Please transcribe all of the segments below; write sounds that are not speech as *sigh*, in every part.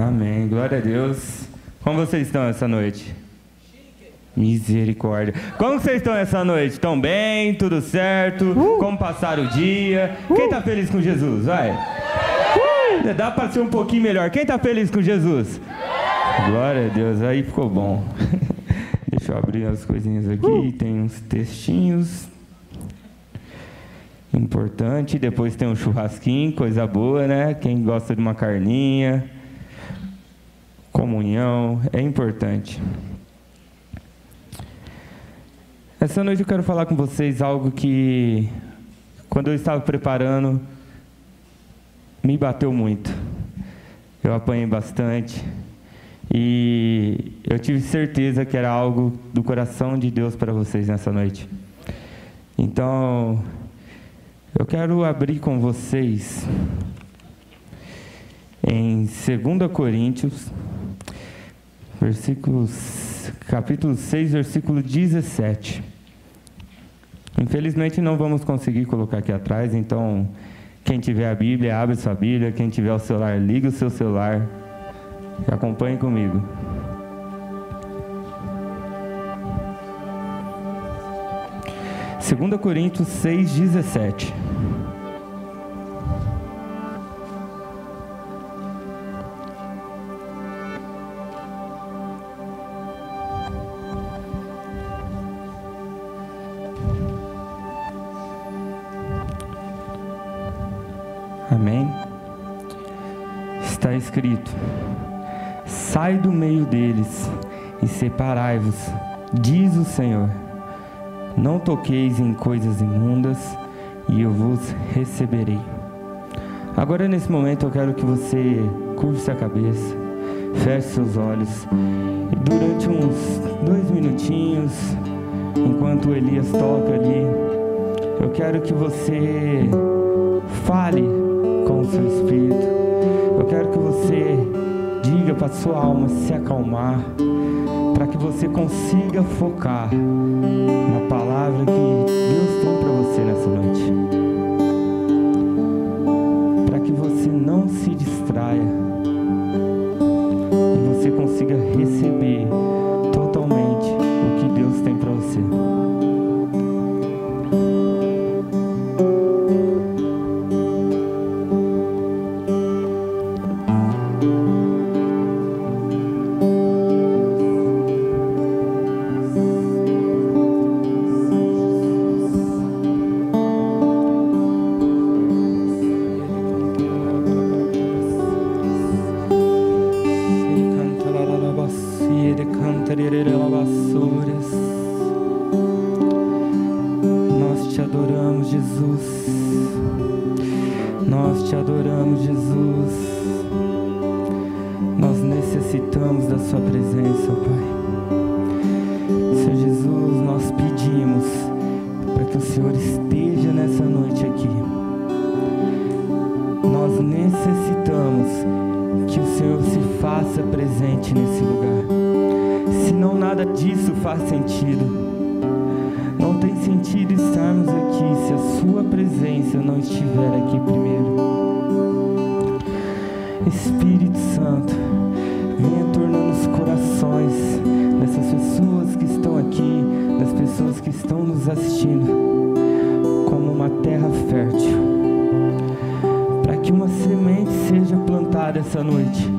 Amém. Glória a Deus. Como vocês estão essa noite? Misericórdia. Como vocês estão essa noite? Estão bem? Tudo certo? Uh! Como passaram o dia? Quem está feliz com Jesus? Vai. Uh! Dá para ser um pouquinho melhor. Quem está feliz com Jesus? Glória a Deus. Aí ficou bom. *laughs* Deixa eu abrir as coisinhas aqui. Uh! Tem uns textinhos. Importante. Depois tem um churrasquinho, coisa boa, né? Quem gosta de uma carninha. Comunhão. É importante. Essa noite eu quero falar com vocês algo que, quando eu estava preparando, me bateu muito. Eu apanhei bastante e eu tive certeza que era algo do coração de Deus para vocês nessa noite. Então, eu quero abrir com vocês em 2 Coríntios, versículos, capítulo 6, versículo 17. Infelizmente não vamos conseguir colocar aqui atrás, então quem tiver a Bíblia, abre sua Bíblia, quem tiver o celular, liga o seu celular e acompanhe comigo. Segunda Coríntios 6, Amém? Está escrito: Sai do meio deles e separai-vos, diz o Senhor. Não toqueis em coisas imundas, e eu vos receberei. Agora, nesse momento, eu quero que você curve a cabeça, feche seus olhos, e durante uns dois minutinhos, enquanto Elias toca ali, eu quero que você fale seu espírito. Eu quero que você diga para sua alma se acalmar, para que você consiga focar na palavra que Deus tem para você nessa noite. Para que você não se distraia e você consiga receber Nós te adoramos, Jesus. Nós necessitamos da Sua presença, Pai. Senhor Jesus, nós pedimos para que o Senhor esteja nessa noite aqui. Nós necessitamos que o Senhor se faça presente nesse lugar. Senão nada disso faz sentido. Não tem sentido estarmos aqui se a Sua presença não estiver aqui plantada essa noite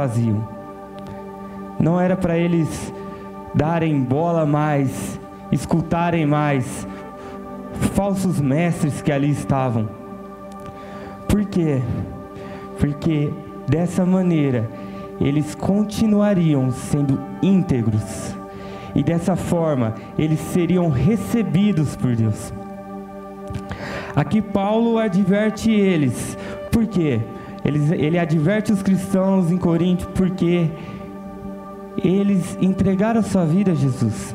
faziam. Não era para eles darem bola mais, escutarem mais falsos mestres que ali estavam. Por quê? Porque dessa maneira eles continuariam sendo íntegros e dessa forma eles seriam recebidos por Deus. Aqui Paulo adverte eles, por quê? Eles, ele adverte os cristãos em Corinto porque eles entregaram a sua vida a Jesus.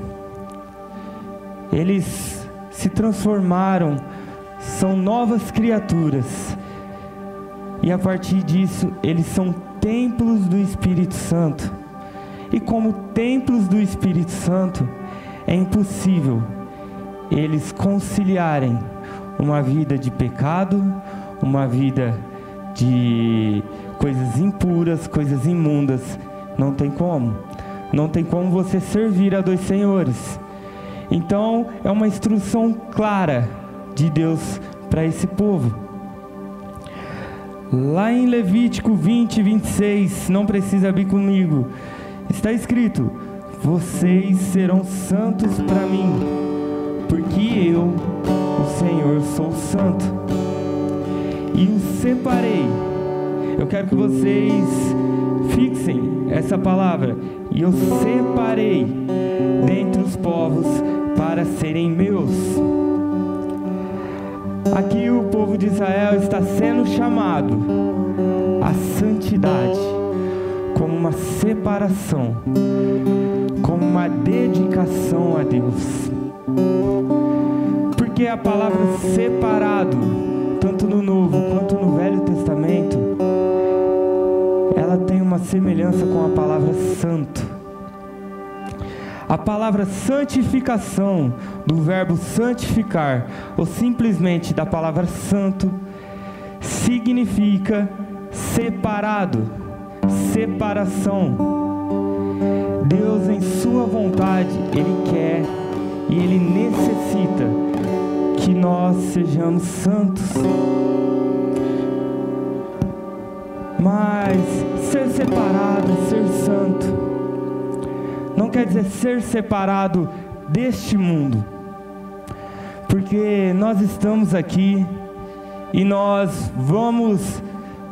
Eles se transformaram, são novas criaturas. E a partir disso, eles são templos do Espírito Santo. E como templos do Espírito Santo, é impossível eles conciliarem uma vida de pecado, uma vida de coisas impuras, coisas imundas. Não tem como. Não tem como você servir a dois senhores. Então, é uma instrução clara de Deus para esse povo. Lá em Levítico 20, 26, não precisa abrir comigo, está escrito: Vocês serão santos para mim, porque eu, o Senhor, sou santo. E os separei. Eu quero que vocês fixem essa palavra. E eu separei dentre os povos para serem meus. Aqui o povo de Israel está sendo chamado à santidade, como uma separação, como uma dedicação a Deus. Porque a palavra separado, no Novo quanto no Velho Testamento, ela tem uma semelhança com a palavra santo. A palavra santificação, do verbo santificar, ou simplesmente da palavra santo, significa separado, separação. Deus, em Sua vontade, Ele quer e Ele necessita que nós sejamos santos. Mas ser separado, ser santo, não quer dizer ser separado deste mundo, porque nós estamos aqui e nós vamos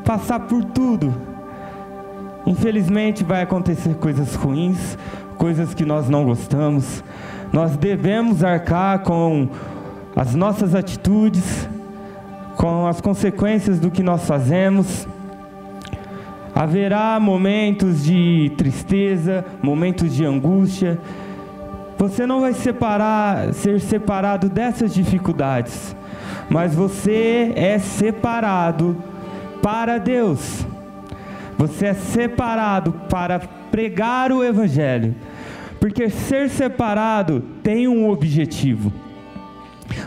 passar por tudo. Infelizmente vai acontecer coisas ruins, coisas que nós não gostamos. Nós devemos arcar com as nossas atitudes, com as consequências do que nós fazemos. Haverá momentos de tristeza, momentos de angústia. Você não vai separar, ser separado dessas dificuldades, mas você é separado para Deus. Você é separado para pregar o evangelho. Porque ser separado tem um objetivo.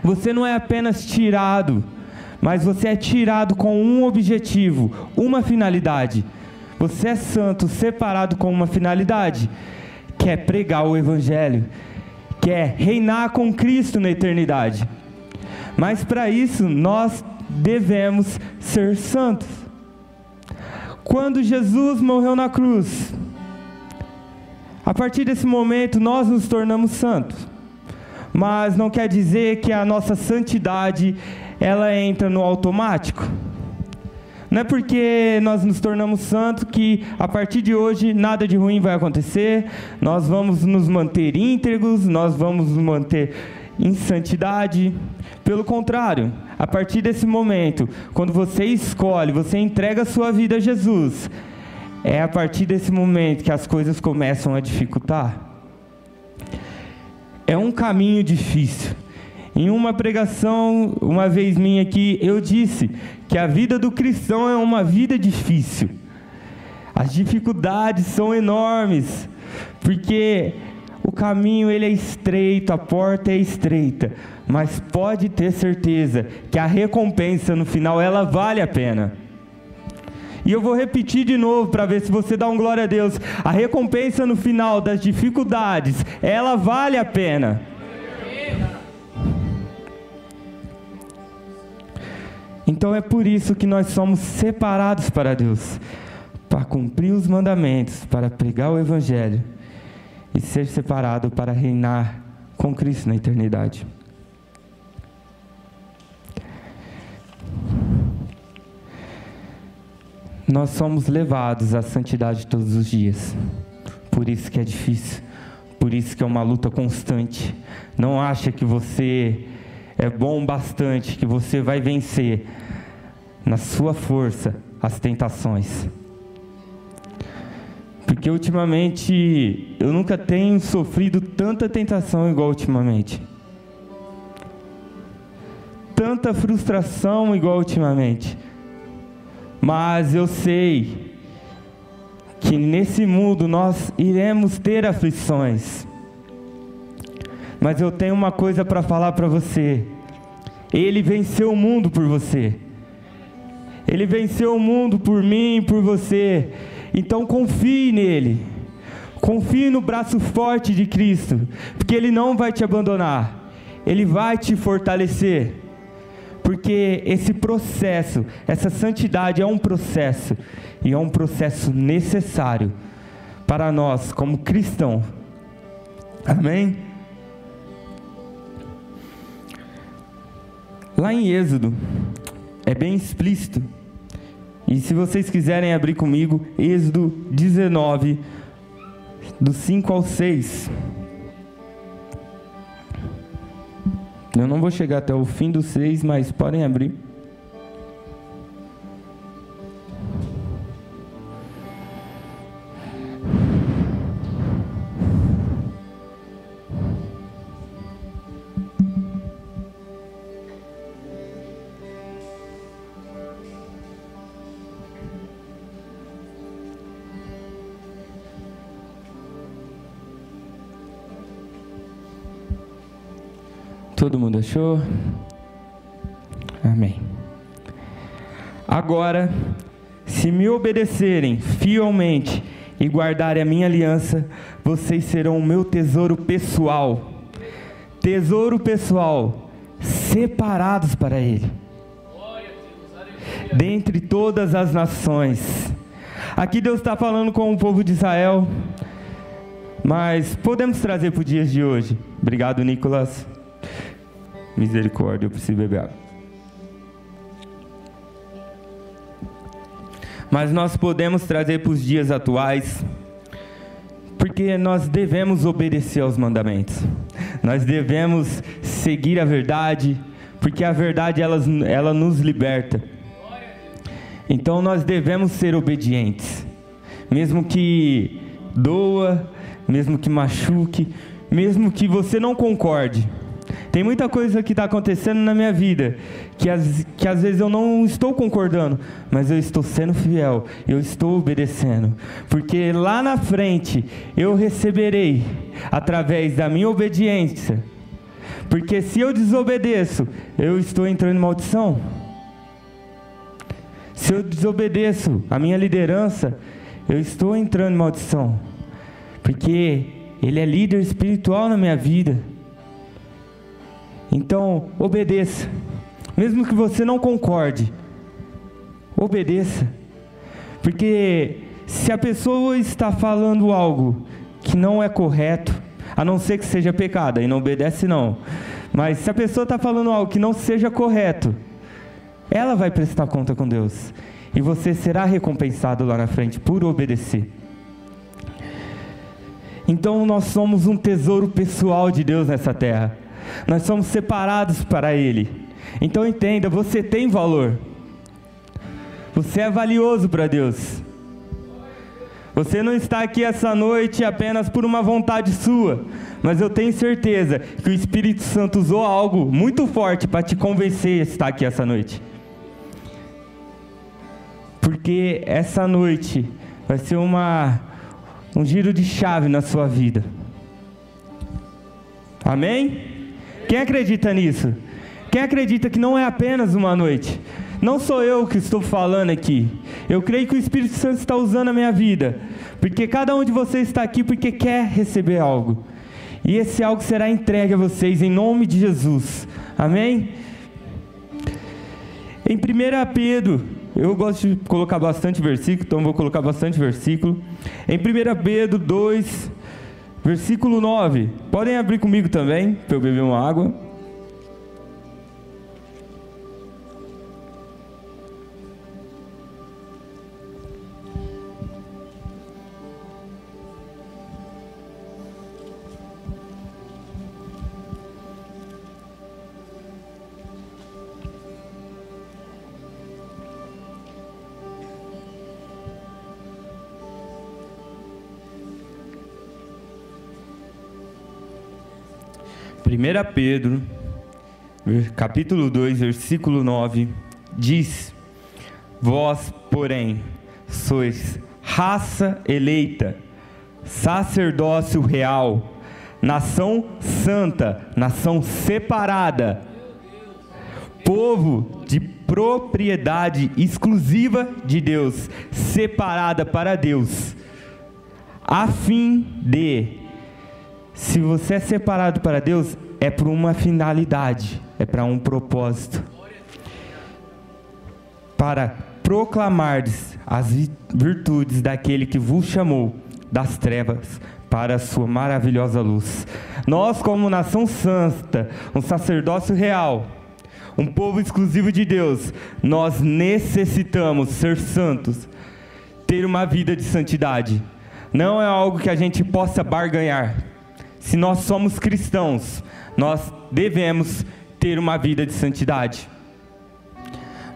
Você não é apenas tirado, mas você é tirado com um objetivo, uma finalidade você é santo, separado com uma finalidade, que é pregar o Evangelho, que é reinar com Cristo na eternidade. Mas para isso nós devemos ser santos. Quando Jesus morreu na cruz, a partir desse momento nós nos tornamos santos. Mas não quer dizer que a nossa santidade ela entra no automático. Não é porque nós nos tornamos santos que a partir de hoje nada de ruim vai acontecer, nós vamos nos manter íntegros, nós vamos nos manter em santidade. Pelo contrário, a partir desse momento, quando você escolhe, você entrega a sua vida a Jesus, é a partir desse momento que as coisas começam a dificultar. É um caminho difícil. Em uma pregação, uma vez minha aqui, eu disse que a vida do cristão é uma vida difícil. As dificuldades são enormes, porque o caminho ele é estreito, a porta é estreita, mas pode ter certeza que a recompensa no final ela vale a pena. E eu vou repetir de novo para ver se você dá um glória a Deus. A recompensa no final das dificuldades, ela vale a pena. Então é por isso que nós somos separados para Deus, para cumprir os mandamentos, para pregar o Evangelho e ser separado para reinar com Cristo na eternidade. Nós somos levados à santidade todos os dias. Por isso que é difícil, por isso que é uma luta constante. Não acha que você é bom bastante, que você vai vencer na sua força as tentações. Porque ultimamente eu nunca tenho sofrido tanta tentação igual ultimamente. Tanta frustração igual ultimamente. Mas eu sei que nesse mundo nós iremos ter aflições. Mas eu tenho uma coisa para falar para você. Ele venceu o mundo por você. Ele venceu o mundo por mim, por você. Então confie nele. Confie no braço forte de Cristo, porque ele não vai te abandonar. Ele vai te fortalecer. Porque esse processo, essa santidade é um processo e é um processo necessário para nós como cristãos. Amém? Lá em Êxodo, é bem explícito. E se vocês quiserem abrir comigo, Êxodo 19, do 5 ao 6. Eu não vou chegar até o fim do 6, mas podem abrir. Todo mundo achou? Amém. Agora, se me obedecerem fielmente e guardarem a minha aliança, vocês serão o meu tesouro pessoal. Tesouro pessoal, separados para Ele. Dentre todas as nações. Aqui Deus está falando com o povo de Israel, mas podemos trazer para os dias de hoje. Obrigado, Nicolas. Misericórdia, eu preciso beber água. Mas nós podemos trazer para os dias atuais, porque nós devemos obedecer aos mandamentos. Nós devemos seguir a verdade, porque a verdade ela, ela nos liberta. Então nós devemos ser obedientes, mesmo que doa, mesmo que machuque, mesmo que você não concorde. Tem muita coisa que está acontecendo na minha vida que, as, que às vezes eu não estou concordando, mas eu estou sendo fiel, eu estou obedecendo, porque lá na frente eu receberei através da minha obediência. Porque se eu desobedeço, eu estou entrando em maldição. Se eu desobedeço a minha liderança, eu estou entrando em maldição. Porque ele é líder espiritual na minha vida. Então, obedeça. Mesmo que você não concorde, obedeça. Porque se a pessoa está falando algo que não é correto, a não ser que seja pecado, e não obedece não. Mas se a pessoa está falando algo que não seja correto, ela vai prestar conta com Deus. E você será recompensado lá na frente por obedecer. Então nós somos um tesouro pessoal de Deus nessa terra. Nós somos separados para Ele. Então entenda, você tem valor. Você é valioso para Deus. Você não está aqui essa noite apenas por uma vontade sua, mas eu tenho certeza que o Espírito Santo usou algo muito forte para te convencer a estar aqui essa noite. Porque essa noite vai ser uma, um giro de chave na sua vida. Amém? Quem acredita nisso? Quem acredita que não é apenas uma noite? Não sou eu que estou falando aqui. Eu creio que o Espírito Santo está usando a minha vida. Porque cada um de vocês está aqui porque quer receber algo. E esse algo será entregue a vocês em nome de Jesus. Amém? Em 1 Pedro, eu gosto de colocar bastante versículo, então vou colocar bastante versículo. Em 1 Pedro 2, versículo 9. Podem abrir comigo também, para eu beber uma água. 1 Pedro, capítulo 2, versículo 9, diz: Vós, porém, sois raça eleita, sacerdócio real, nação santa, nação separada, povo de propriedade exclusiva de Deus, separada para Deus, a fim de se você é separado para Deus, é por uma finalidade, é para um propósito. Para proclamar as virtudes daquele que vos chamou das trevas para a sua maravilhosa luz. Nós, como nação santa, um sacerdócio real, um povo exclusivo de Deus, nós necessitamos ser santos, ter uma vida de santidade. Não é algo que a gente possa barganhar se nós somos cristãos, nós devemos ter uma vida de santidade.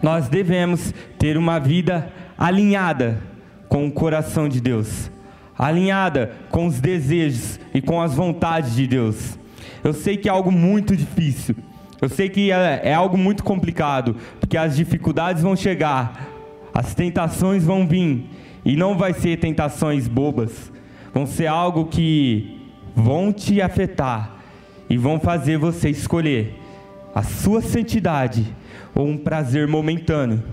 Nós devemos ter uma vida alinhada com o coração de Deus, alinhada com os desejos e com as vontades de Deus. Eu sei que é algo muito difícil, eu sei que é, é algo muito complicado, porque as dificuldades vão chegar, as tentações vão vir, e não vai ser tentações bobas, vão ser algo que vão te afetar e vão fazer você escolher a sua santidade ou um prazer momentâneo.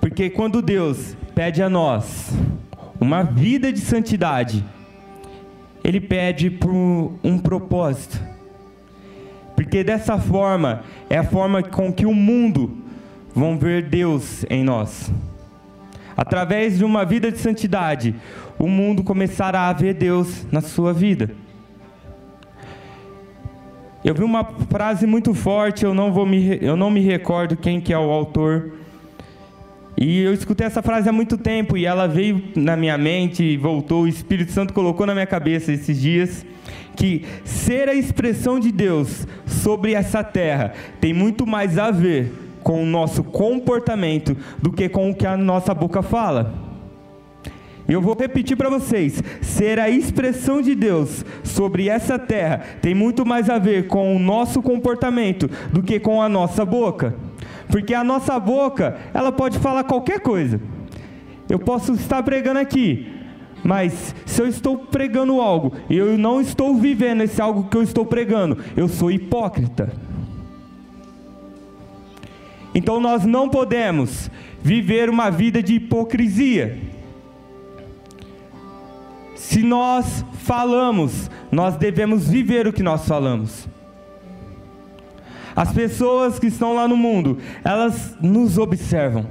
Porque quando Deus pede a nós uma vida de santidade, Ele pede por um propósito. Porque dessa forma é a forma com que o mundo vão ver Deus em nós. Através de uma vida de santidade, o mundo começará a ver Deus na sua vida. Eu vi uma frase muito forte, eu não, vou me, eu não me recordo quem que é o autor. E eu escutei essa frase há muito tempo e ela veio na minha mente e voltou, o Espírito Santo colocou na minha cabeça esses dias que ser a expressão de Deus sobre essa terra tem muito mais a ver com o nosso comportamento do que com o que a nossa boca fala. Eu vou repetir para vocês: ser a expressão de Deus sobre essa terra tem muito mais a ver com o nosso comportamento do que com a nossa boca. Porque a nossa boca, ela pode falar qualquer coisa. Eu posso estar pregando aqui, mas se eu estou pregando algo e eu não estou vivendo esse algo que eu estou pregando, eu sou hipócrita. Então nós não podemos viver uma vida de hipocrisia. Se nós falamos, nós devemos viver o que nós falamos. As pessoas que estão lá no mundo, elas nos observam.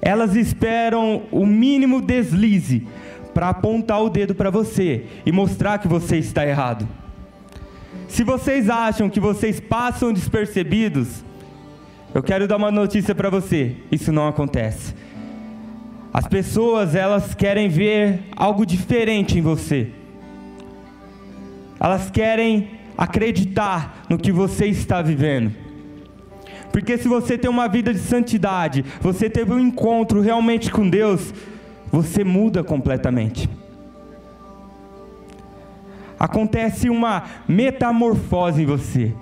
Elas esperam o mínimo deslize para apontar o dedo para você e mostrar que você está errado. Se vocês acham que vocês passam despercebidos, eu quero dar uma notícia para você: isso não acontece. As pessoas, elas querem ver algo diferente em você. Elas querem acreditar no que você está vivendo. Porque se você tem uma vida de santidade, você teve um encontro realmente com Deus, você muda completamente. Acontece uma metamorfose em você.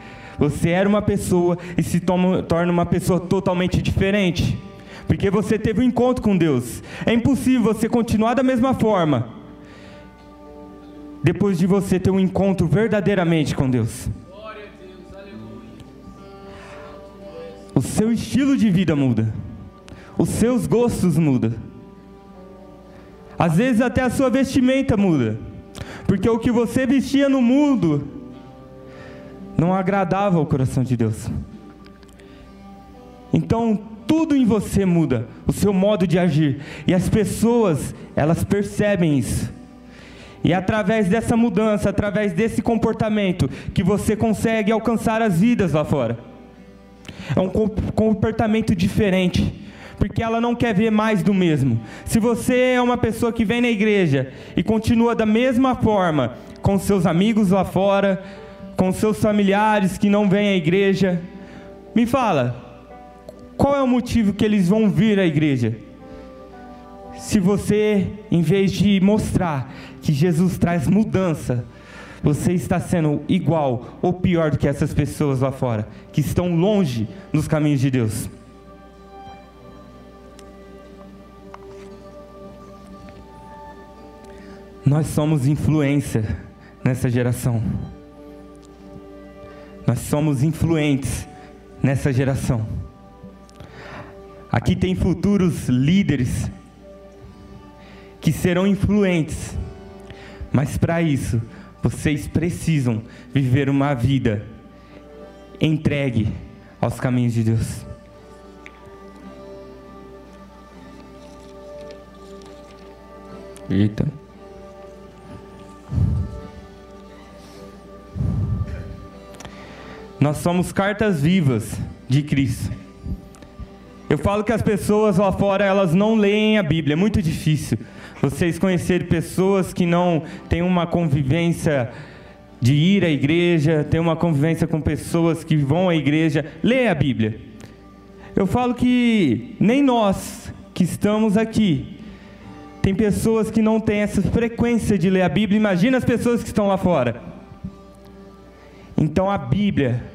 Você era uma pessoa e se torna uma pessoa totalmente diferente. porque você teve um encontro com Deus. É impossível você continuar da mesma forma depois de você ter um encontro verdadeiramente com Deus. O seu estilo de vida muda, os seus gostos mudam, às vezes até a sua vestimenta muda, porque o que você vestia no mundo não agradava ao coração de Deus. Então, tudo em você muda, o seu modo de agir. E as pessoas, elas percebem isso. E é através dessa mudança, através desse comportamento, que você consegue alcançar as vidas lá fora. É um comportamento diferente, porque ela não quer ver mais do mesmo. Se você é uma pessoa que vem na igreja e continua da mesma forma com seus amigos lá fora, com seus familiares que não vêm à igreja, me fala, qual é o motivo que eles vão vir à igreja? Se você, em vez de mostrar que Jesus traz mudança, você está sendo igual ou pior do que essas pessoas lá fora, que estão longe nos caminhos de Deus. Nós somos influência nessa geração. Nós somos influentes nessa geração. Aqui tem futuros líderes que serão influentes, mas para isso vocês precisam viver uma vida entregue aos caminhos de Deus. Eita. Nós somos cartas vivas de Cristo. Eu falo que as pessoas lá fora, elas não leem a Bíblia, é muito difícil. Vocês conhecerem pessoas que não têm uma convivência de ir à igreja, ter uma convivência com pessoas que vão à igreja, lê a Bíblia. Eu falo que nem nós que estamos aqui, tem pessoas que não têm essa frequência de ler a Bíblia, imagina as pessoas que estão lá fora. Então a Bíblia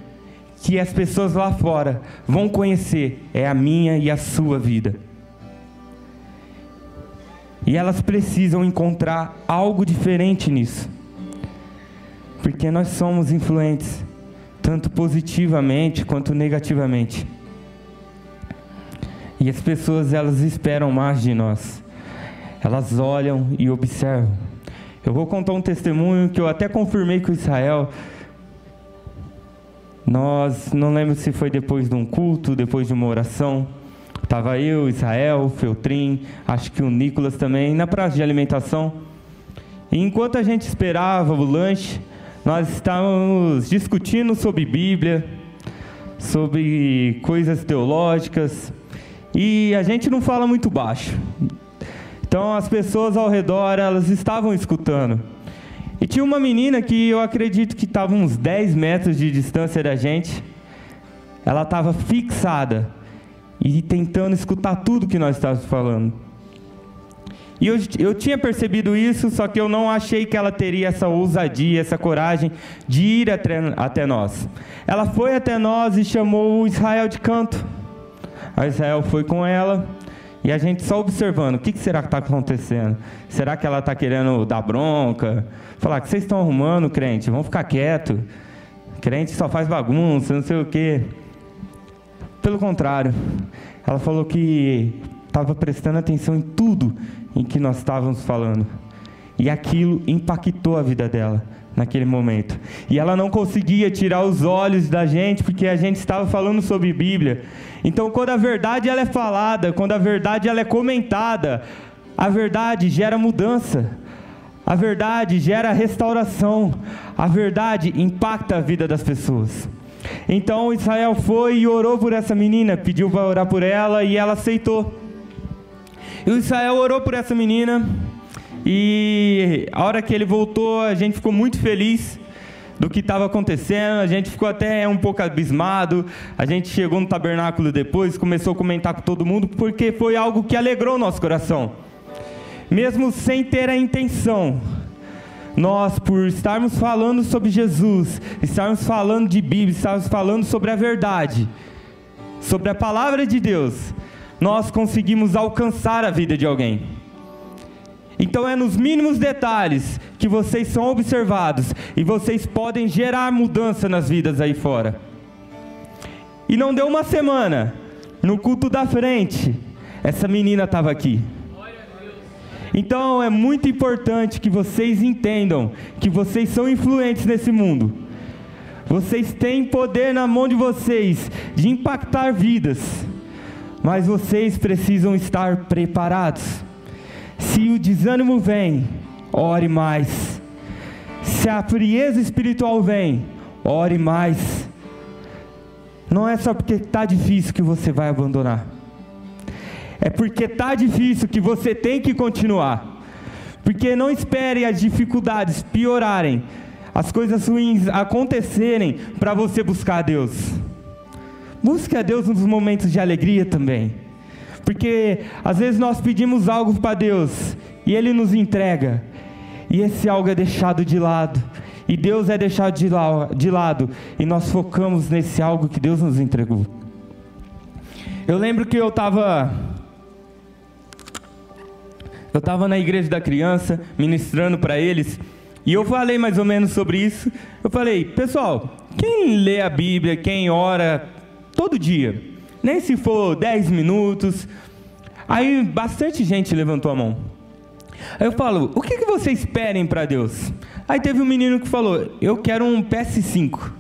que as pessoas lá fora vão conhecer é a minha e a sua vida. E elas precisam encontrar algo diferente nisso. Porque nós somos influentes, tanto positivamente quanto negativamente. E as pessoas elas esperam mais de nós. Elas olham e observam. Eu vou contar um testemunho que eu até confirmei com Israel nós, não lembro se foi depois de um culto, depois de uma oração. Estava eu, Israel, Feltrin, acho que o Nicolas também, na praça de alimentação. E enquanto a gente esperava o lanche, nós estávamos discutindo sobre Bíblia, sobre coisas teológicas, e a gente não fala muito baixo. Então as pessoas ao redor, elas estavam escutando. E tinha uma menina que eu acredito que estava uns 10 metros de distância da gente. Ela estava fixada e tentando escutar tudo que nós estávamos falando. E eu, eu tinha percebido isso, só que eu não achei que ela teria essa ousadia, essa coragem de ir até, até nós. Ela foi até nós e chamou o Israel de canto. A Israel foi com ela e a gente só observando, o que, será que está acontecendo? Será que ela está querendo dar bronca? Falar, que vocês estão arrumando, crente? Vamos ficar quieto. Crente só faz bagunça, não sei o quê. Pelo contrário, ela falou que estava prestando atenção em tudo em que nós estávamos falando. E aquilo impactou a vida dela naquele momento. E ela não conseguia tirar os olhos da gente porque a gente estava falando sobre Bíblia. Então, quando a verdade ela é falada, quando a verdade ela é comentada, a verdade gera mudança. A verdade gera restauração. A verdade impacta a vida das pessoas. Então Israel foi e orou por essa menina, pediu para orar por ela e ela aceitou. E o Israel orou por essa menina. E a hora que ele voltou, a gente ficou muito feliz do que estava acontecendo, a gente ficou até um pouco abismado. A gente chegou no tabernáculo depois, começou a comentar com todo mundo, porque foi algo que alegrou nosso coração. Mesmo sem ter a intenção, nós, por estarmos falando sobre Jesus, estarmos falando de Bíblia, estarmos falando sobre a verdade, sobre a palavra de Deus, nós conseguimos alcançar a vida de alguém. Então é nos mínimos detalhes que vocês são observados e vocês podem gerar mudança nas vidas aí fora. E não deu uma semana, no culto da frente, essa menina estava aqui. Então é muito importante que vocês entendam que vocês são influentes nesse mundo. Vocês têm poder na mão de vocês de impactar vidas, mas vocês precisam estar preparados. Se o desânimo vem, ore mais. Se a frieza espiritual vem, ore mais. Não é só porque está difícil que você vai abandonar. É porque está difícil que você tem que continuar. Porque não espere as dificuldades piorarem, as coisas ruins acontecerem para você buscar a Deus. Busque a Deus nos momentos de alegria também. Porque às vezes nós pedimos algo para Deus e Ele nos entrega, e esse algo é deixado de lado, e Deus é deixado de, la de lado, e nós focamos nesse algo que Deus nos entregou. Eu lembro que eu estava. Eu estava na igreja da criança, ministrando para eles, e eu falei mais ou menos sobre isso. Eu falei, pessoal, quem lê a Bíblia, quem ora todo dia, nem se for 10 minutos. Aí bastante gente levantou a mão. Aí eu falo, o que, que vocês pedem para Deus? Aí teve um menino que falou, eu quero um PS5.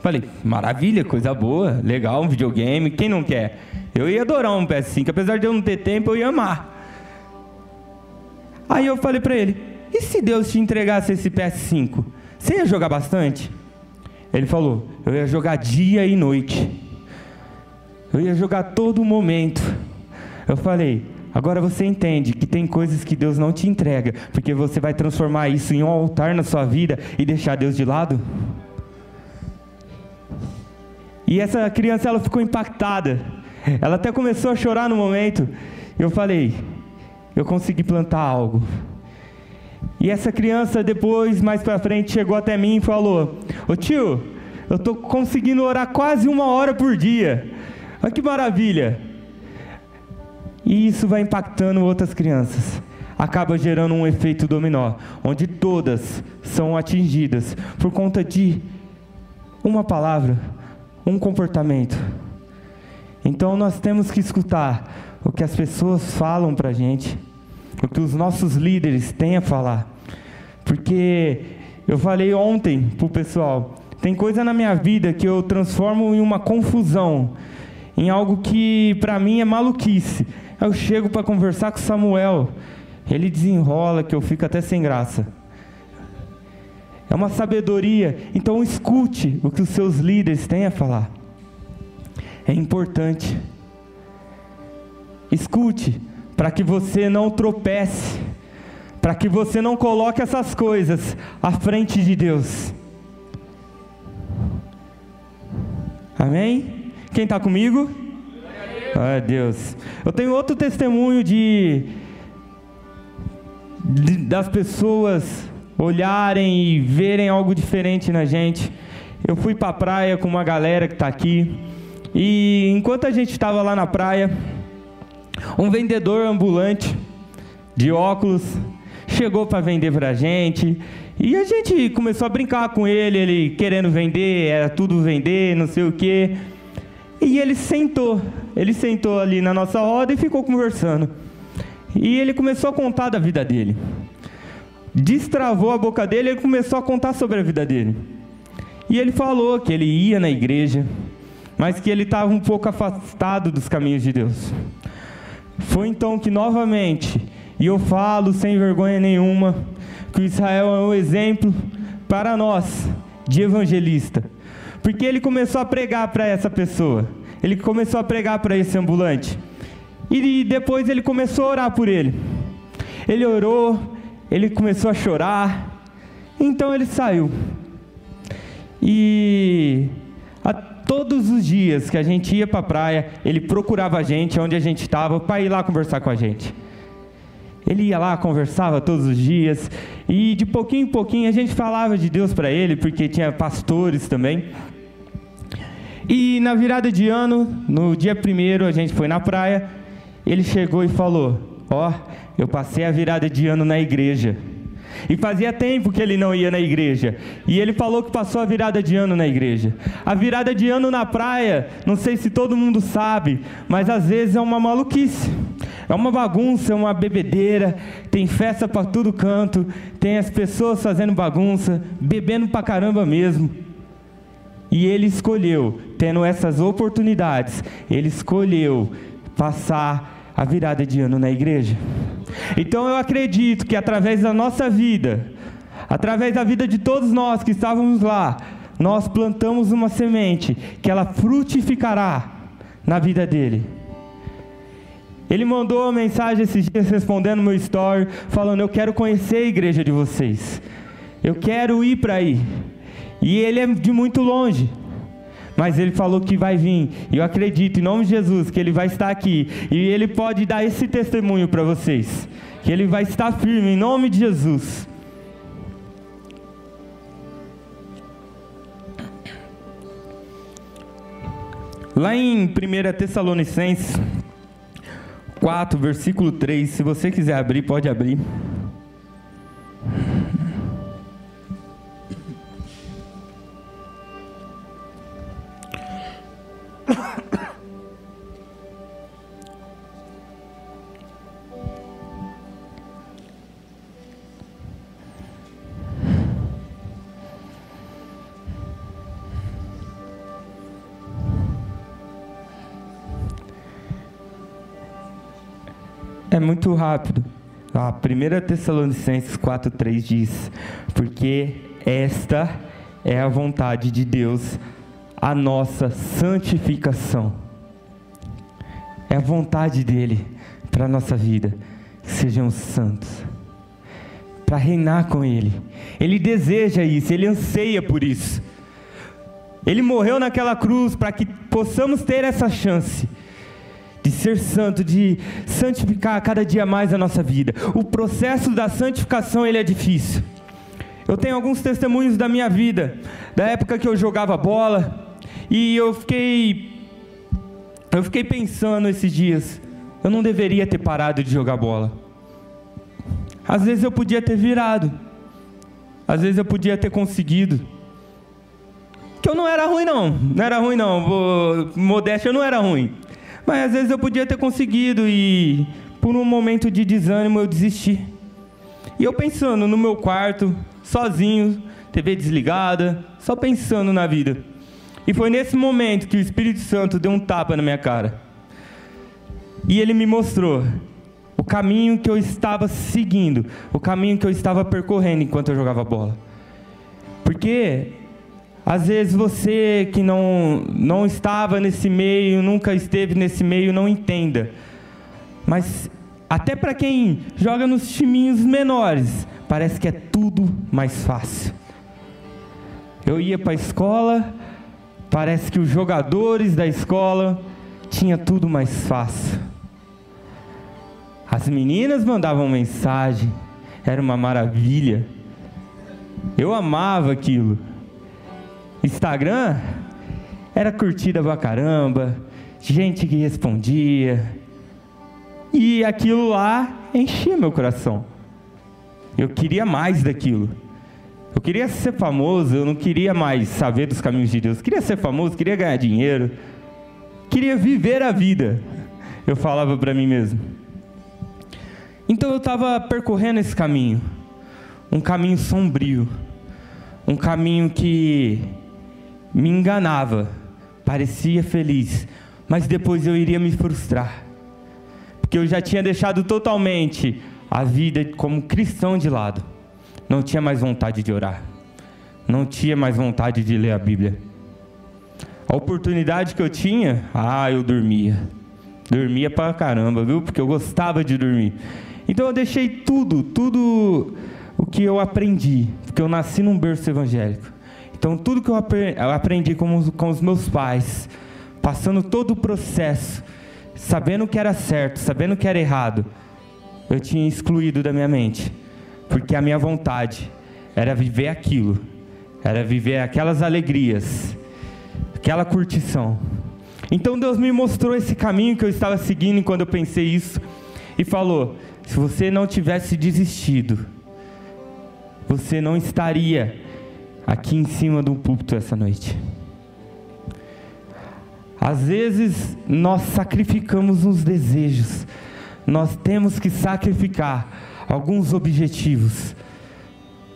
Falei, maravilha, coisa boa, legal, um videogame, quem não quer? Eu ia adorar um PS5, apesar de eu não ter tempo, eu ia amar. Aí eu falei para ele, e se Deus te entregasse esse PS5? Você ia jogar bastante? Ele falou, eu ia jogar dia e noite. Eu ia jogar todo momento. Eu falei, agora você entende que tem coisas que Deus não te entrega, porque você vai transformar isso em um altar na sua vida e deixar Deus de lado? E essa criança ela ficou impactada. Ela até começou a chorar no momento. Eu falei, eu consegui plantar algo. E essa criança depois, mais para frente, chegou até mim e falou: "Ô tio, eu tô conseguindo orar quase uma hora por dia. Olha que maravilha! E isso vai impactando outras crianças. Acaba gerando um efeito dominó, onde todas são atingidas por conta de uma palavra, um comportamento. Então nós temos que escutar o que as pessoas falam para a gente, o que os nossos líderes têm a falar. Porque eu falei ontem para o pessoal, tem coisa na minha vida que eu transformo em uma confusão em algo que para mim é maluquice. Eu chego para conversar com Samuel, ele desenrola que eu fico até sem graça. É uma sabedoria, então escute o que os seus líderes têm a falar. É importante. Escute para que você não tropece, para que você não coloque essas coisas à frente de Deus. Amém? Quem está comigo? Ai, Deus. Eu tenho outro testemunho de, de, das pessoas olharem e verem algo diferente na gente. Eu fui para a praia com uma galera que está aqui. E enquanto a gente estava lá na praia, um vendedor ambulante de óculos chegou para vender para a gente. E a gente começou a brincar com ele, ele querendo vender, era tudo vender, não sei o quê. E ele sentou, ele sentou ali na nossa roda e ficou conversando. E ele começou a contar da vida dele. Destravou a boca dele e começou a contar sobre a vida dele. E ele falou que ele ia na igreja, mas que ele estava um pouco afastado dos caminhos de Deus. Foi então que novamente, e eu falo sem vergonha nenhuma, que Israel é um exemplo para nós de evangelista porque ele começou a pregar para essa pessoa. Ele começou a pregar para esse ambulante. E depois ele começou a orar por ele. Ele orou, ele começou a chorar. Então ele saiu. E a todos os dias que a gente ia para a praia, ele procurava a gente onde a gente estava para ir lá conversar com a gente. Ele ia lá, conversava todos os dias, e de pouquinho em pouquinho a gente falava de Deus para ele, porque tinha pastores também. E na virada de ano, no dia primeiro, a gente foi na praia ele chegou e falou: Ó, oh, eu passei a virada de ano na igreja. E fazia tempo que ele não ia na igreja. E ele falou que passou a virada de ano na igreja. A virada de ano na praia, não sei se todo mundo sabe, mas às vezes é uma maluquice. É uma bagunça, é uma bebedeira, tem festa para tudo canto, tem as pessoas fazendo bagunça, bebendo pra caramba mesmo. E ele escolheu, tendo essas oportunidades, ele escolheu passar a virada de ano na igreja. Então eu acredito que através da nossa vida, através da vida de todos nós que estávamos lá, nós plantamos uma semente que ela frutificará na vida dele. Ele mandou uma mensagem esses dias respondendo meu story, falando: Eu quero conhecer a igreja de vocês. Eu quero ir para aí. E ele é de muito longe. Mas ele falou que vai vir. E eu acredito, em nome de Jesus, que ele vai estar aqui. E ele pode dar esse testemunho para vocês. Que ele vai estar firme, em nome de Jesus. Lá em 1 Tessalonicenses 4, versículo 3, se você quiser abrir, pode abrir. Muito rápido. A 1 Tessalonicenses 4,3 diz: Porque esta é a vontade de Deus, a nossa santificação. É a vontade dele para a nossa vida, que sejamos santos, para reinar com Ele. Ele deseja isso, ele anseia por isso. Ele morreu naquela cruz para que possamos ter essa chance de ser santo, de santificar cada dia mais a nossa vida. O processo da santificação ele é difícil. Eu tenho alguns testemunhos da minha vida, da época que eu jogava bola, e eu fiquei eu fiquei pensando esses dias, eu não deveria ter parado de jogar bola. Às vezes eu podia ter virado. Às vezes eu podia ter conseguido. Que eu não era ruim não, não era ruim não. Modéstia eu não era ruim. Mas às vezes eu podia ter conseguido e por um momento de desânimo eu desisti. E eu pensando no meu quarto, sozinho, TV desligada, só pensando na vida. E foi nesse momento que o Espírito Santo deu um tapa na minha cara. E ele me mostrou o caminho que eu estava seguindo, o caminho que eu estava percorrendo enquanto eu jogava bola. Porque às vezes você que não, não estava nesse meio, nunca esteve nesse meio, não entenda. Mas até para quem joga nos timinhos menores, parece que é tudo mais fácil. Eu ia para a escola, parece que os jogadores da escola tinha tudo mais fácil. As meninas mandavam mensagem, era uma maravilha. Eu amava aquilo. Instagram era curtida pra caramba, gente que respondia. E aquilo lá enchia meu coração. Eu queria mais daquilo. Eu queria ser famoso, eu não queria mais saber dos caminhos de Deus. Eu queria ser famoso, queria ganhar dinheiro. Queria viver a vida. Eu falava para mim mesmo. Então eu estava percorrendo esse caminho. Um caminho sombrio. Um caminho que me enganava, parecia feliz, mas depois eu iria me frustrar, porque eu já tinha deixado totalmente a vida como cristão de lado, não tinha mais vontade de orar, não tinha mais vontade de ler a Bíblia. A oportunidade que eu tinha, ah, eu dormia. Dormia pra caramba, viu? Porque eu gostava de dormir. Então eu deixei tudo, tudo o que eu aprendi, porque eu nasci num berço evangélico. Então, tudo que eu aprendi com os, com os meus pais, passando todo o processo, sabendo o que era certo, sabendo o que era errado, eu tinha excluído da minha mente, porque a minha vontade era viver aquilo, era viver aquelas alegrias, aquela curtição. Então Deus me mostrou esse caminho que eu estava seguindo quando eu pensei isso e falou: se você não tivesse desistido, você não estaria aqui em cima do púlpito essa noite. Às vezes nós sacrificamos uns desejos, nós temos que sacrificar alguns objetivos,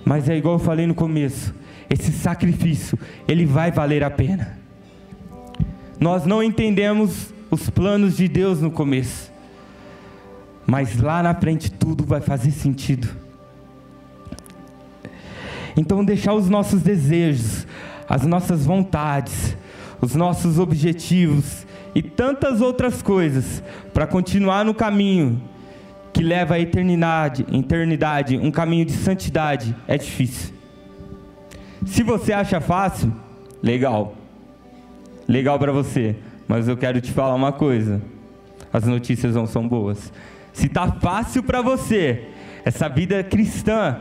mas é igual eu falei no começo: esse sacrifício, ele vai valer a pena. Nós não entendemos os planos de Deus no começo, mas lá na frente tudo vai fazer sentido. Então, deixar os nossos desejos, as nossas vontades, os nossos objetivos e tantas outras coisas para continuar no caminho que leva à eternidade, eternidade, um caminho de santidade, é difícil. Se você acha fácil, legal. Legal para você, mas eu quero te falar uma coisa. As notícias não são boas. Se tá fácil para você, essa vida cristã,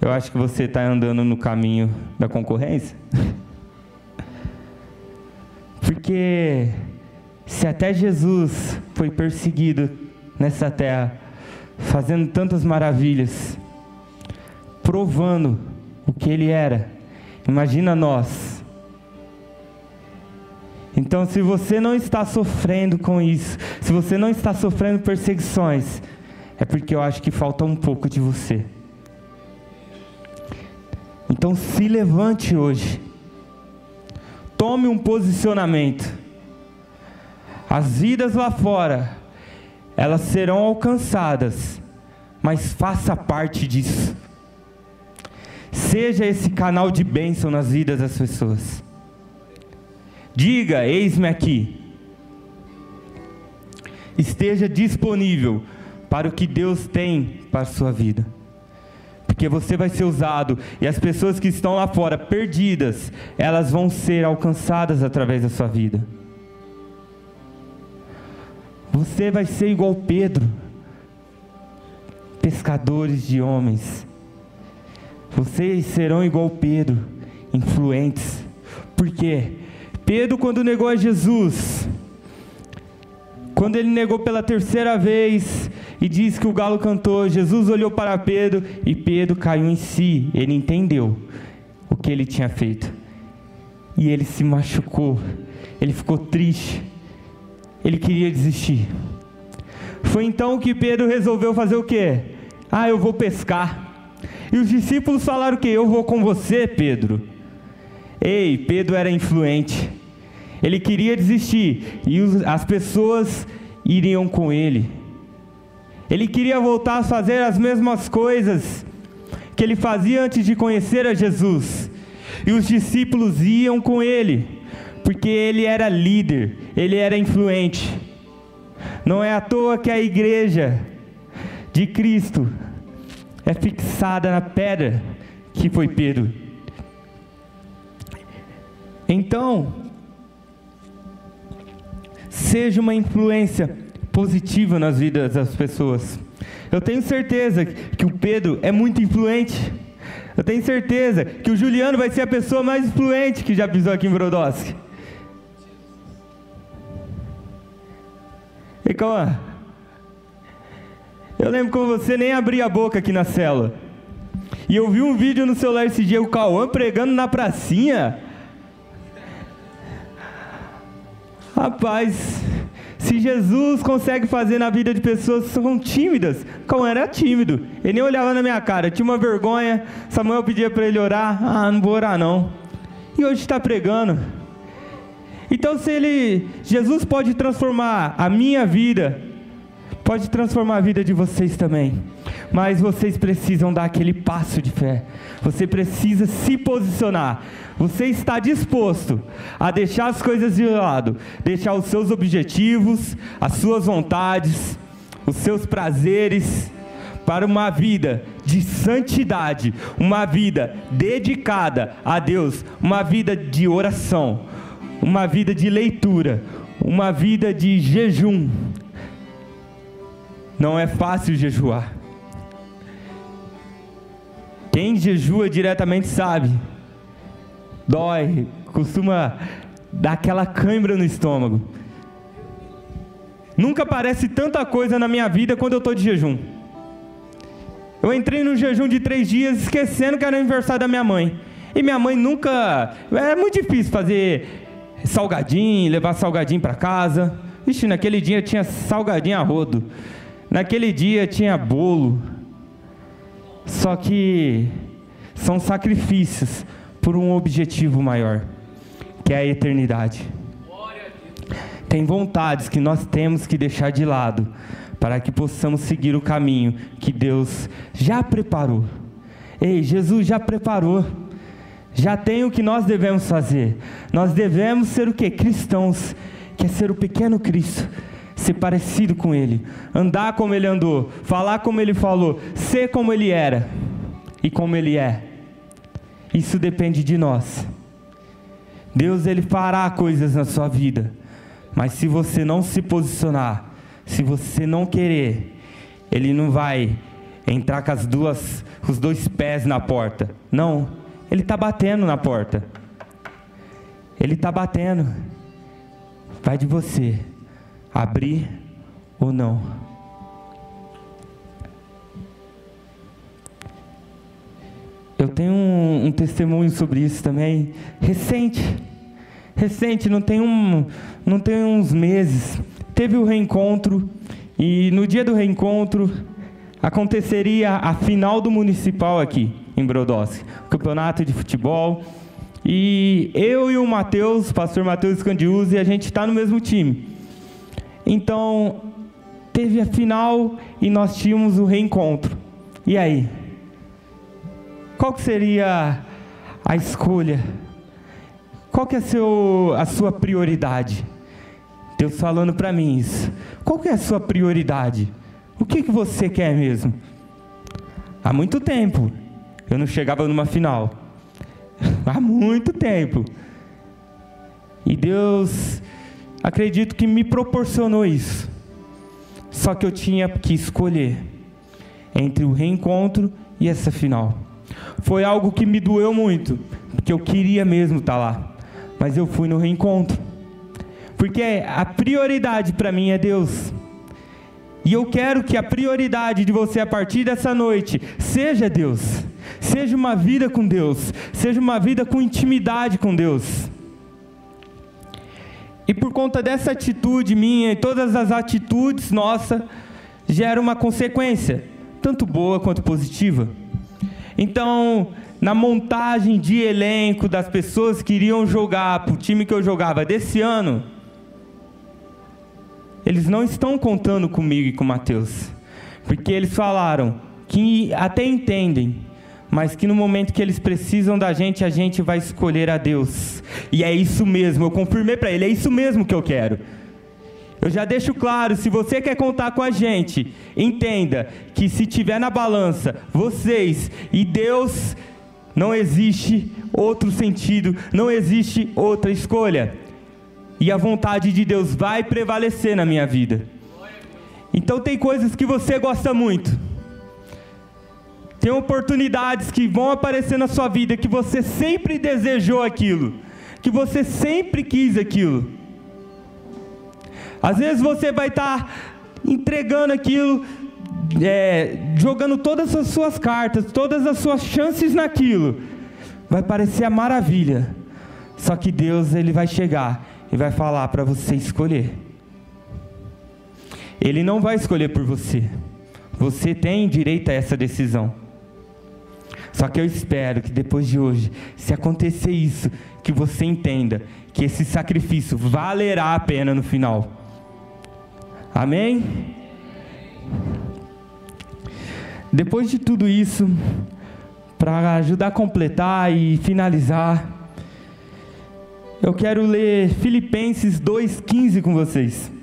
eu acho que você está andando no caminho da concorrência. Porque se até Jesus foi perseguido nessa terra, fazendo tantas maravilhas, provando o que ele era, imagina nós. Então, se você não está sofrendo com isso, se você não está sofrendo perseguições, é porque eu acho que falta um pouco de você. Então se levante hoje. Tome um posicionamento. As vidas lá fora, elas serão alcançadas, mas faça parte disso. Seja esse canal de bênção nas vidas das pessoas. Diga: Eis-me aqui. Esteja disponível para o que Deus tem para a sua vida porque você vai ser usado e as pessoas que estão lá fora perdidas, elas vão ser alcançadas através da sua vida. Você vai ser igual Pedro, pescadores de homens. Vocês serão igual Pedro, influentes. Por quê? Pedro, quando negou a Jesus, quando ele negou pela terceira vez, e diz que o galo cantou. Jesus olhou para Pedro e Pedro caiu em si. Ele entendeu o que ele tinha feito. E ele se machucou. Ele ficou triste. Ele queria desistir. Foi então que Pedro resolveu fazer o quê? Ah, eu vou pescar. E os discípulos falaram o quê? Eu vou com você, Pedro. Ei, Pedro era influente. Ele queria desistir e as pessoas iriam com ele. Ele queria voltar a fazer as mesmas coisas que ele fazia antes de conhecer a Jesus. E os discípulos iam com ele, porque ele era líder, ele era influente. Não é à toa que a igreja de Cristo é fixada na pedra que foi Pedro. Então, seja uma influência positiva nas vidas das pessoas. Eu tenho certeza que o Pedro é muito influente. Eu tenho certeza que o Juliano vai ser a pessoa mais influente que já pisou aqui em Brodowski. E calma. Eu lembro como você nem abria a boca aqui na cela. E eu vi um vídeo no celular esse dia, o Cauã pregando na pracinha. Rapaz, se Jesus consegue fazer na vida de pessoas que são tímidas, como era tímido, ele nem olhava na minha cara, tinha uma vergonha. Samuel pedia para ele orar, ah, não vou orar não. E hoje está pregando. Então, se ele, Jesus pode transformar a minha vida, pode transformar a vida de vocês também. Mas vocês precisam dar aquele passo de fé. Você precisa se posicionar. Você está disposto a deixar as coisas de lado, deixar os seus objetivos, as suas vontades, os seus prazeres, para uma vida de santidade, uma vida dedicada a Deus, uma vida de oração, uma vida de leitura, uma vida de jejum. Não é fácil jejuar. Quem jejua diretamente sabe dói, costuma dá aquela cãibra no estômago. Nunca aparece tanta coisa na minha vida quando eu estou de jejum. Eu entrei no jejum de três dias esquecendo que era aniversário da minha mãe. E minha mãe nunca. É muito difícil fazer salgadinho, levar salgadinho para casa. Vixe, naquele dia tinha salgadinho a rodo. Naquele dia tinha bolo. Só que são sacrifícios por um objetivo maior, que é a eternidade. Tem vontades que nós temos que deixar de lado para que possamos seguir o caminho que Deus já preparou. Ei, Jesus já preparou. Já tem o que nós devemos fazer. Nós devemos ser o que? Cristãos, que é ser o pequeno Cristo, ser parecido com Ele, andar como Ele andou, falar como Ele falou, ser como Ele era e como Ele é. Isso depende de nós. Deus ele fará coisas na sua vida, mas se você não se posicionar, se você não querer, ele não vai entrar com as duas, os dois pés na porta. Não, ele está batendo na porta. Ele está batendo. Vai de você abrir ou não. Eu tenho um, um, testemunho sobre isso também, recente. Recente, não tem, um, não tem uns meses. Teve o reencontro e no dia do reencontro aconteceria a final do municipal aqui em Brodowski, campeonato de futebol. E eu e o Matheus, pastor Matheus Candiuzzi, a gente está no mesmo time. Então, teve a final e nós tínhamos o reencontro. E aí? Qual que seria a escolha? Qual que é a, seu, a sua prioridade? Deus falando para mim isso. Qual que é a sua prioridade? O que, que você quer mesmo? Há muito tempo eu não chegava numa final. *laughs* Há muito tempo. E Deus, acredito que me proporcionou isso. Só que eu tinha que escolher entre o reencontro e essa final. Foi algo que me doeu muito, porque eu queria mesmo estar lá. Mas eu fui no reencontro. Porque a prioridade para mim é Deus. E eu quero que a prioridade de você a partir dessa noite seja Deus. Seja uma vida com Deus, seja uma vida com intimidade com Deus. E por conta dessa atitude minha e todas as atitudes nossas, gera uma consequência, tanto boa quanto positiva. Então, na montagem de elenco das pessoas que iriam jogar para o time que eu jogava desse ano, eles não estão contando comigo e com o Mateus, porque eles falaram que até entendem, mas que no momento que eles precisam da gente, a gente vai escolher a Deus. E é isso mesmo, eu confirmei para ele, é isso mesmo que eu quero. Eu já deixo claro, se você quer contar com a gente, entenda que se tiver na balança vocês e Deus, não existe outro sentido, não existe outra escolha e a vontade de Deus vai prevalecer na minha vida. Então tem coisas que você gosta muito. Tem oportunidades que vão aparecer na sua vida que você sempre desejou aquilo, que você sempre quis aquilo. Às vezes você vai estar tá entregando aquilo, é, jogando todas as suas cartas, todas as suas chances naquilo. Vai parecer a maravilha. Só que Deus ele vai chegar e vai falar para você escolher. Ele não vai escolher por você. Você tem direito a essa decisão. Só que eu espero que depois de hoje, se acontecer isso, que você entenda que esse sacrifício valerá a pena no final. Amém? Depois de tudo isso, para ajudar a completar e finalizar, eu quero ler Filipenses 2,15 com vocês.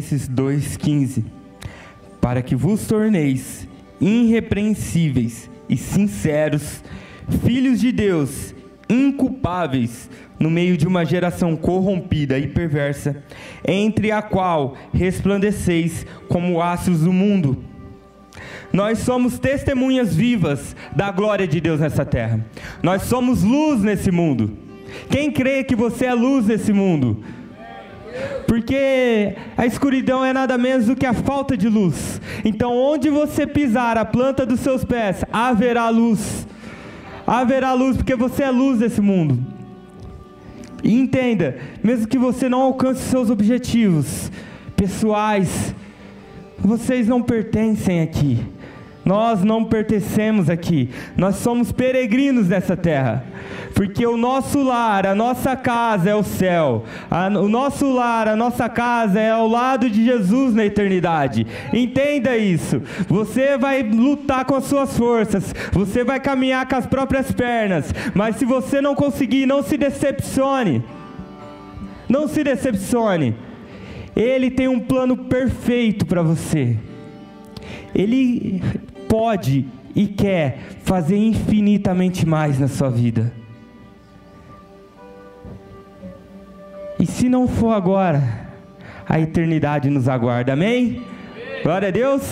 Filipenses 2,15: Para que vos torneis irrepreensíveis e sinceros, filhos de Deus, inculpáveis, no meio de uma geração corrompida e perversa, entre a qual resplandeceis como astros do mundo. Nós somos testemunhas vivas da glória de Deus nessa terra. Nós somos luz nesse mundo. Quem crê que você é luz nesse mundo? Porque a escuridão é nada menos do que a falta de luz. Então, onde você pisar a planta dos seus pés, haverá luz. Haverá luz, porque você é luz desse mundo. E entenda, mesmo que você não alcance seus objetivos pessoais, vocês não pertencem aqui. Nós não pertencemos aqui, nós somos peregrinos nessa terra, porque o nosso lar, a nossa casa é o céu, a, o nosso lar, a nossa casa é ao lado de Jesus na eternidade. Entenda isso. Você vai lutar com as suas forças, você vai caminhar com as próprias pernas, mas se você não conseguir, não se decepcione. Não se decepcione. Ele tem um plano perfeito para você. Ele pode e quer fazer infinitamente mais na sua vida. E se não for agora, a eternidade nos aguarda, amém? Glória a Deus.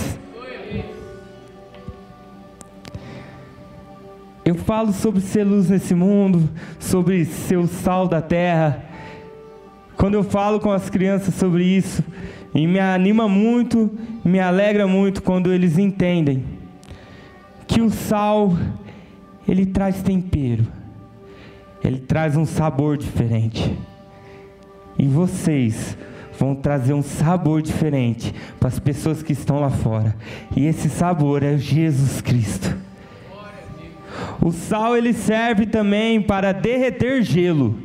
Eu falo sobre ser luz nesse mundo, sobre ser o sal da terra. Quando eu falo com as crianças sobre isso, e me anima muito, me alegra muito quando eles entendem que o sal ele traz tempero. Ele traz um sabor diferente. E vocês vão trazer um sabor diferente para as pessoas que estão lá fora. E esse sabor é Jesus Cristo. O sal ele serve também para derreter gelo.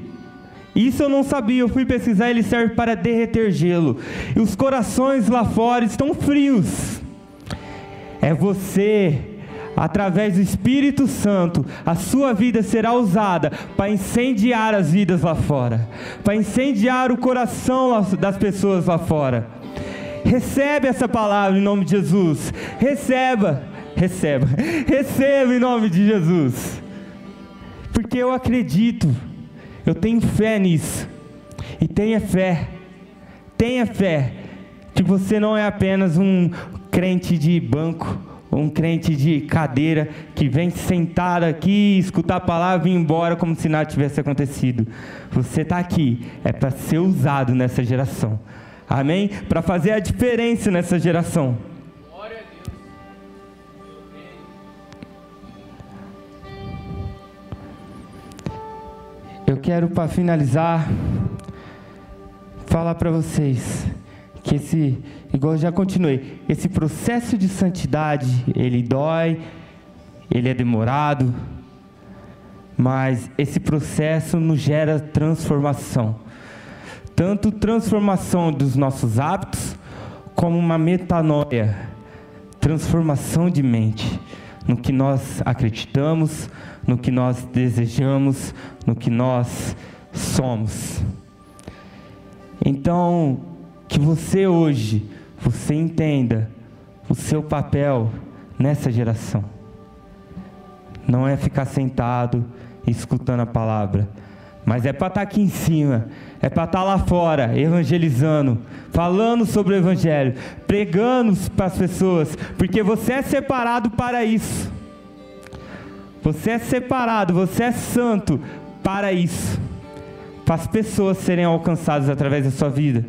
Isso eu não sabia, eu fui pesquisar, ele serve para derreter gelo. E os corações lá fora estão frios. É você, através do Espírito Santo, a sua vida será usada para incendiar as vidas lá fora, para incendiar o coração das pessoas lá fora. Recebe essa palavra em nome de Jesus. Receba, receba, *laughs* receba em nome de Jesus. Porque eu acredito eu tenho fé nisso. E tenha fé. Tenha fé que você não é apenas um crente de banco, um crente de cadeira que vem sentar aqui, escutar a palavra e ir embora como se nada tivesse acontecido. Você está aqui é para ser usado nessa geração. Amém? Para fazer a diferença nessa geração. Eu quero, para finalizar, falar para vocês que esse, igual eu já continuei, esse processo de santidade, ele dói, ele é demorado, mas esse processo nos gera transformação. Tanto transformação dos nossos hábitos, como uma metanoia, transformação de mente no que nós acreditamos, no que nós desejamos, no que nós somos. Então, que você hoje, você entenda o seu papel nessa geração. Não é ficar sentado escutando a palavra, mas é para estar tá aqui em cima, é para estar tá lá fora, evangelizando, falando sobre o Evangelho, pregando para as pessoas, porque você é separado para isso. Você é separado, você é santo para isso. Para as pessoas serem alcançadas através da sua vida.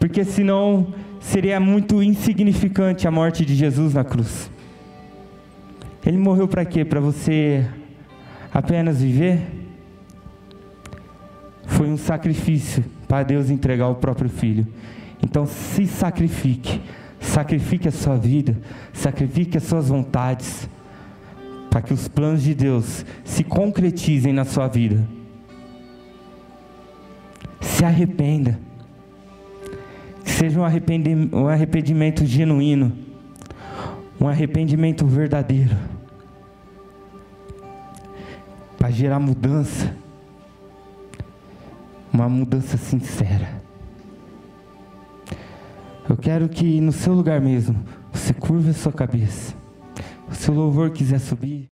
Porque senão seria muito insignificante a morte de Jesus na cruz. Ele morreu para quê? Para você apenas viver? Foi um sacrifício para Deus entregar o próprio filho. Então se sacrifique. Sacrifique a sua vida, sacrifique as suas vontades para que os planos de Deus se concretizem na sua vida. Se arrependa. Seja um arrependimento, um arrependimento genuíno, um arrependimento verdadeiro, para gerar mudança, uma mudança sincera. Eu quero que no seu lugar mesmo você curva a sua cabeça. Se o louvor quiser subir.